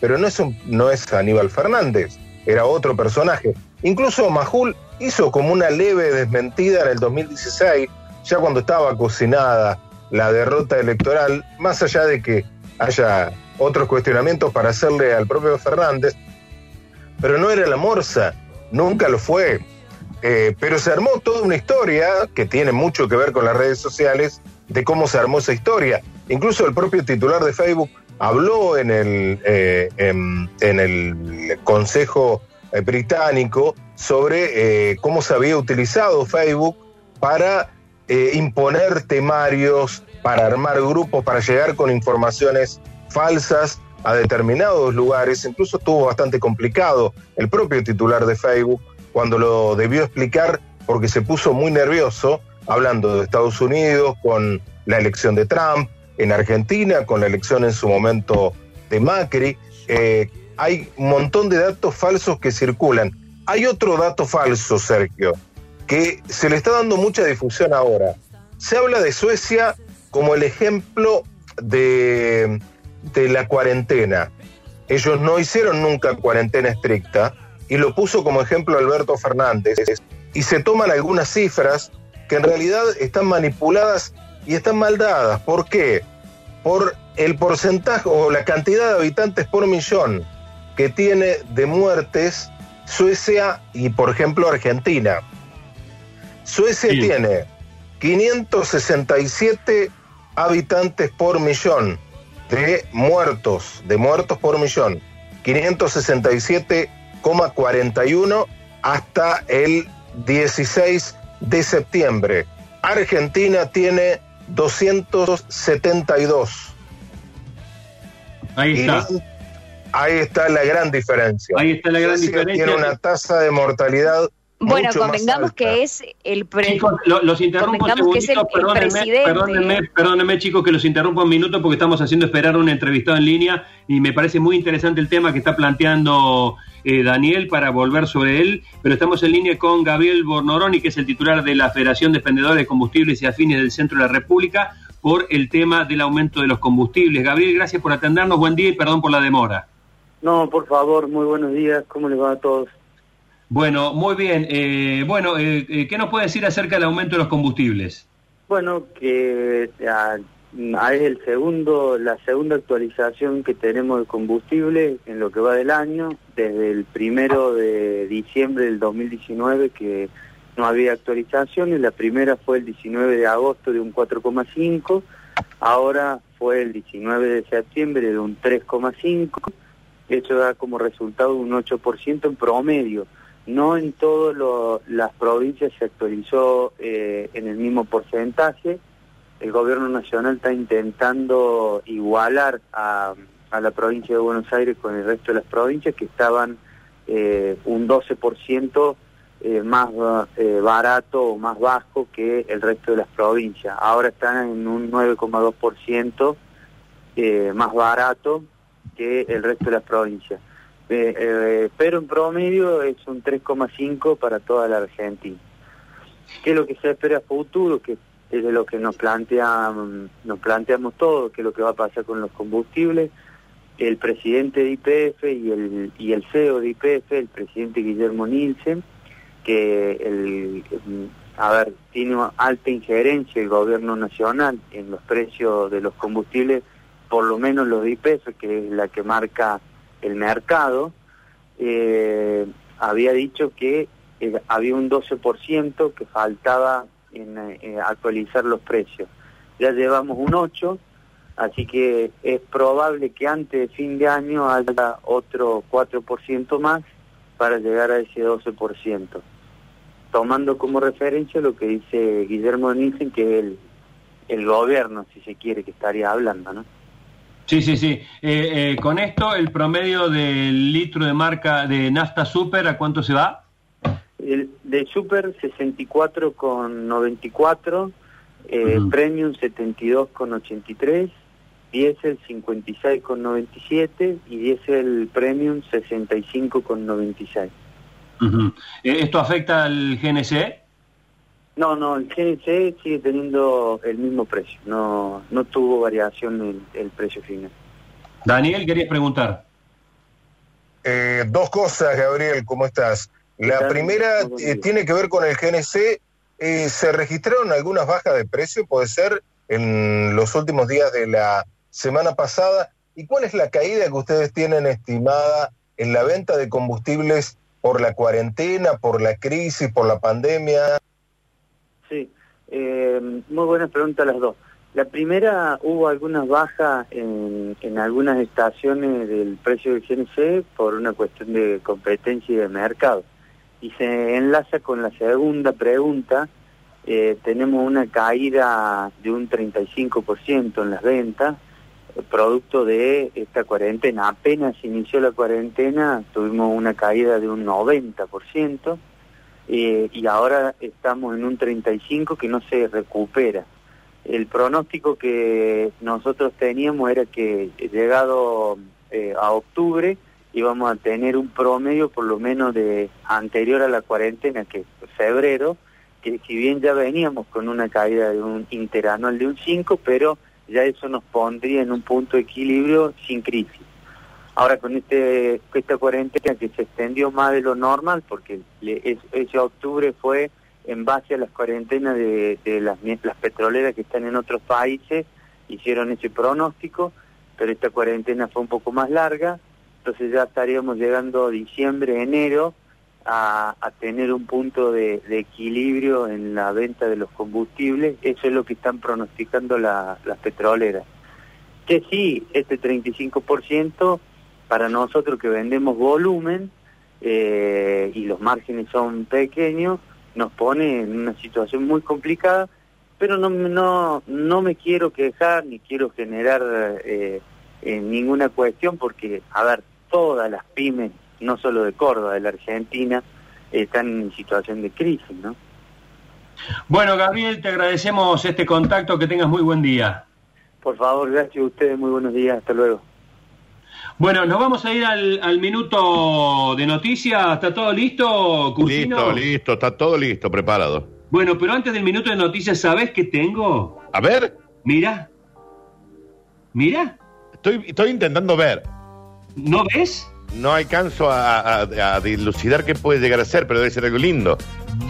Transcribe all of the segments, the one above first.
pero no es, no es Aníbal Fernández, era otro personaje. Incluso Majul hizo como una leve desmentida en el 2016, ya cuando estaba cocinada la derrota electoral, más allá de que haya otros cuestionamientos para hacerle al propio Fernández, pero no era la morsa, nunca lo fue. Eh, pero se armó toda una historia que tiene mucho que ver con las redes sociales de cómo se armó esa historia. Incluso el propio titular de Facebook habló en el, eh, en, el Consejo eh, Británico sobre cómo se había utilizado Facebook para imponer temarios, para armar grupos, para llegar con informaciones falsas a determinados lugares. Incluso estuvo bastante complicado el propio titular de Facebook cuando lo debió explicar porque se puso muy nervioso hablando de Estados Unidos con la elección de Trump, en Argentina con la elección en su momento de Macri. Eh, hay un montón de datos falsos que circulan. Hay otro dato falso, Sergio, que se le está dando mucha difusión ahora. Se habla de Suecia como el ejemplo de, de la cuarentena. Ellos no hicieron nunca cuarentena estricta, y lo puso como ejemplo Alberto Fernández, y se toman algunas cifras que en realidad están manipuladas y están mal dadas. ¿Por qué? Por el porcentaje o la cantidad de habitantes por millón que tiene de muertes Suecia y, por ejemplo, Argentina. Suecia tiene 567 habitantes por millón de muertos, de muertos por millón. 567 41 hasta el 16 de septiembre. Argentina tiene 272. Ahí está. ahí está la gran diferencia. Ahí está la gran diferencia. Tiene una tasa de mortalidad bueno, convengamos que es el presidente. los interrumpo un segundito, perdónenme, perdónenme, chicos, que los interrumpo un minuto porque estamos haciendo esperar a un entrevistado en línea y me parece muy interesante el tema que está planteando eh, Daniel para volver sobre él, pero estamos en línea con Gabriel Bornoroni, que es el titular de la Federación de Expendedores de Combustibles y Afines del Centro de la República, por el tema del aumento de los combustibles. Gabriel, gracias por atendernos, buen día y perdón por la demora. No, por favor, muy buenos días, ¿cómo les va a todos? Bueno, muy bien. Eh, bueno, eh, ¿qué nos puede decir acerca del aumento de los combustibles? Bueno, que Ah, es el segundo, la segunda actualización que tenemos de combustible en lo que va del año, desde el primero de diciembre del 2019 que no había actualizaciones, la primera fue el 19 de agosto de un 4,5, ahora fue el 19 de septiembre de un 3,5, esto da como resultado un 8% en promedio. No en todas las provincias se actualizó eh, en el mismo porcentaje, el gobierno nacional está intentando igualar a, la provincia de Buenos Aires con el resto de las provincias que estaban eh, un 12% eh, más eh, barato o más bajo que el resto de las provincias. Ahora están en un 9,2% eh, más barato que el resto de las provincias. pero en promedio es un 3,5 para toda la Argentina. ¿Qué es lo que se espera a futuro? Es de lo que nos plantea, nos planteamos todo, que es lo que va a pasar con los combustibles. El presidente de IPF y el, y el CEO de IPF, el presidente Guillermo Nielsen, que el, a ver, tiene alta injerencia el gobierno nacional en los precios de los combustibles, por lo menos los de IPF, que es la que marca el mercado, eh, había dicho que eh, había un 12% que faltaba en eh, actualizar los precios. Ya llevamos un 8, así que es probable que antes de fin de año haya otro 4% más para llegar a ese 12%. Tomando como referencia lo que dice Guillermo Nielsen, que es el, el gobierno, si se quiere, que estaría hablando, ¿no? Sí, sí, sí. Eh, eh, con esto, el promedio del litro de marca de Nafta Super, ¿a cuánto se va? El de Super 64,94, eh, Premium 72,83, Diesel 56,97 y Diesel Premium 65,96. Uh ¿Esto afecta al GNC? No, no, el GNC sigue teniendo el mismo precio, no no tuvo variación en el precio final. Daniel, querías preguntar. Eh, dos cosas, Gabriel, ¿cómo estás? La primera eh, tiene que ver con el GNC. Eh, ¿Se registraron algunas bajas de precio, puede ser, en los últimos días de la semana pasada? ¿Y cuál es la caída que ustedes tienen estimada en la venta de combustibles por la cuarentena, por la crisis, por la pandemia? Sí, muy buenas preguntas las dos. La primera, hubo algunas bajas en, algunas estaciones del precio del GNC por una cuestión de competencia y de mercado. Y se enlaza con la segunda pregunta, eh, tenemos una caída de un 35% en las ventas, producto de esta cuarentena. Apenas inició la cuarentena, tuvimos una caída de un 90%, eh, y ahora estamos en un 35% que no se recupera el pronóstico que nosotros teníamos era que llegado eh, a octubre íbamos a tener un promedio por lo menos de anterior a la cuarentena, que es febrero, que si bien ya veníamos con una caída de un interanual de un 5, pero ya eso nos pondría en un punto de equilibrio sin crisis. Ahora con este esta cuarentena que se extendió más de lo normal, porque ese octubre fue en base a las cuarentenas de, las, las petroleras que están en otros países, hicieron ese pronóstico, pero esta cuarentena fue un poco más larga, entonces ya estaríamos llegando a diciembre, enero, a, tener un punto de, equilibrio en la venta de los combustibles, eso es lo que están pronosticando las petroleras. Que sí, este 35% para nosotros que vendemos volumen eh, y los márgenes son pequeños, nos pone en una situación muy complicada, pero no, no, no me quiero quejar ni quiero generar eh, ninguna cuestión porque, a ver, todas las pymes, no solo de Córdoba, de la Argentina, están en situación de crisis, ¿no? Bueno, Gabriel, te agradecemos este contacto, que tengas muy buen día. Por favor, gracias a ustedes, muy buenos días, hasta luego. Bueno, nos vamos a ir al, minuto de noticias. ¿Está todo listo, Listo, listo, está todo listo, preparado. Bueno, pero antes del minuto de noticias, ¿sabes qué tengo? A ver. Mira. Mira. Estoy, estoy intentando ver. ¿No ves? No alcanzo a, a, dilucidar qué puede llegar a ser, pero debe ser algo lindo.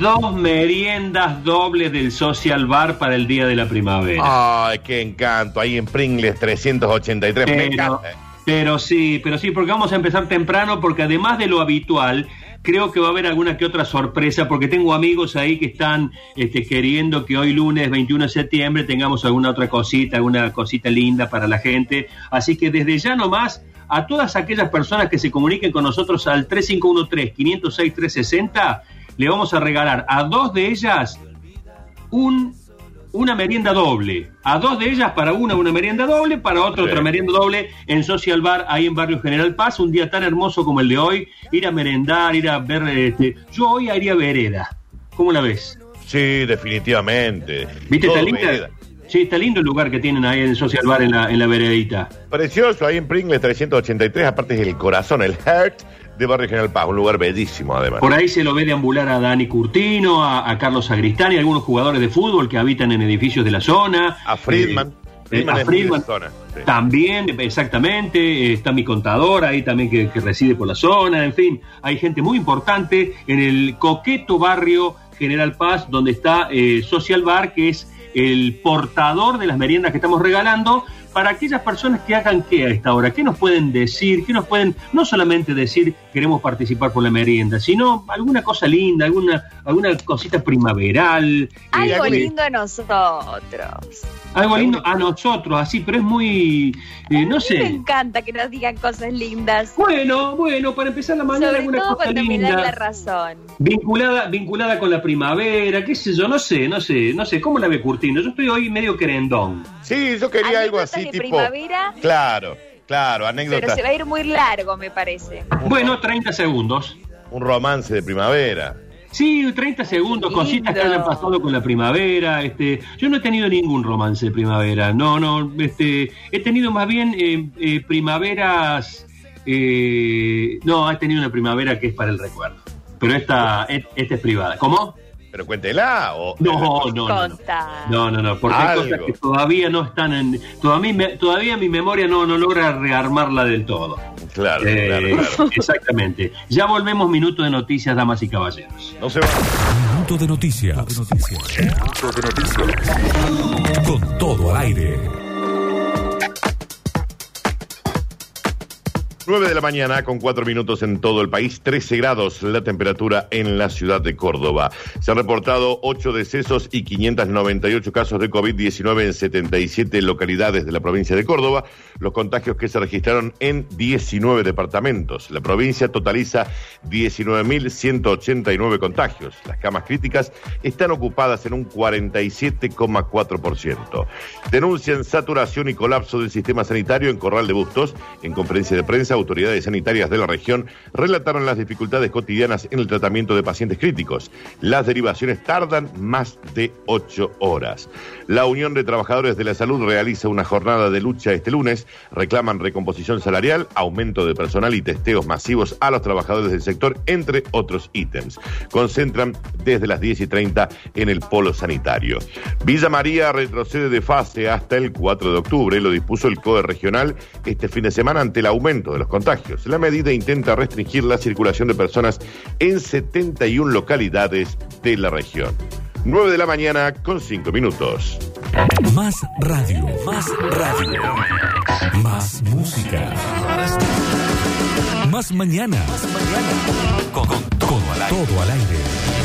Dos meriendas dobles del Social Bar para el día de la primavera. Ay, qué encanto. Ahí en Pringles 383. Me encanta. Pero sí, pero sí, porque vamos a empezar temprano, porque además de lo habitual, creo que va a haber alguna que otra sorpresa, porque tengo amigos ahí que están este, queriendo que hoy lunes 21 de septiembre tengamos alguna otra cosita, alguna cosita linda para la gente. Así que desde ya nomás, a todas aquellas personas que se comuniquen con nosotros al 3513-506-360, le vamos a regalar a dos de ellas un una merienda doble. A dos de ellas, para una, una merienda doble, para otra, otra merienda doble en Social Bar, ahí en Barrio General Paz. Un día tan hermoso como el de hoy, ir a merendar, ir a ver. Este, yo hoy haría vereda. ¿Cómo la ves? Sí, definitivamente. ¿Viste? Está linda. Sí, está lindo el lugar que tienen ahí en Social Bar en la, en la veredita. Precioso, ahí en Pringles 383, aparte es el corazón, el heart de Barrio General Paz, un lugar bellísimo además. Por ahí se lo ve deambular a Dani Curtino, a, Carlos Agristani, algunos jugadores de fútbol que habitan en edificios de la zona. A Friedman. Eh, a Friedman zona, también, exactamente, está mi contador ahí también que, reside por la zona, en fin, hay gente muy importante en el coqueto barrio General Paz, donde está eh, Social Bar, que es el portador de las meriendas que estamos regalando, para aquellas personas que hagan qué a esta hora, qué nos pueden decir, qué nos pueden, no solamente decir queremos participar por la merienda, sino alguna cosa linda, alguna, alguna cosita primaveral. Algo lindo a nosotros. Algo lindo a nosotros, así, pero es muy, eh, no sé. Me encanta que nos digan cosas lindas. Bueno, bueno, para empezar la mañana Sobre alguna todo cosa cuando linda. Me la razón. Vinculada, vinculada con la primavera, qué sé yo, no sé, no sé, no sé, ¿cómo la ve Curtino? Yo estoy hoy medio querendón. Sí, yo quería algo así primavera. Claro, claro, anécdota. Pero se va a ir muy largo, me parece. Bueno, 30 segundos. Un romance de primavera. Sí, 30 segundos, cositas que hayan pasado con la primavera. Este, yo no he tenido ningún romance de primavera. No, no, este, he tenido más bien eh, eh, primaveras. Eh, no, he tenido una primavera que es para el recuerdo. Pero esta, esta es privada. ¿Cómo? Pero cuéntela o... No, no, no. No, no, no, porque hay cosas que todavía no están en... Todavía, todavía mi memoria no, no logra rearmarla del todo. Claro, eh, claro, Exactamente. Ya volvemos, minuto de noticias, damas y caballeros. No se va. Minuto de noticias. Minuto de noticias. Con todo al aire. 9 de la mañana con 4 minutos en todo el país, 13 grados la temperatura en la ciudad de Córdoba. Se han reportado 8 decesos y 598 casos de COVID-19 en 77 localidades de la provincia de Córdoba, los contagios que se registraron en 19 departamentos. La provincia totaliza 19.189 contagios. Las camas críticas están ocupadas en un 47,4%. Denuncian saturación y colapso del sistema sanitario en Corral de Bustos en conferencia de prensa autoridades sanitarias de la región relataron las dificultades cotidianas en el tratamiento de pacientes críticos. Las derivaciones tardan más de ocho horas. La Unión de Trabajadores de la Salud realiza una jornada de lucha este lunes. Reclaman recomposición salarial, aumento de personal y testeos masivos a los trabajadores del sector, entre otros ítems. Concentran desde las 10 y 30 en el polo sanitario. Villa María retrocede de fase hasta el 4 de octubre. Lo dispuso el COE regional este fin de semana ante el aumento de los contagios. La medida intenta restringir la circulación de personas en 71 localidades de la región. 9 de la mañana con 5 minutos. Más radio, más radio. Más música. Más mañana. Más mañana. Con, todo al aire.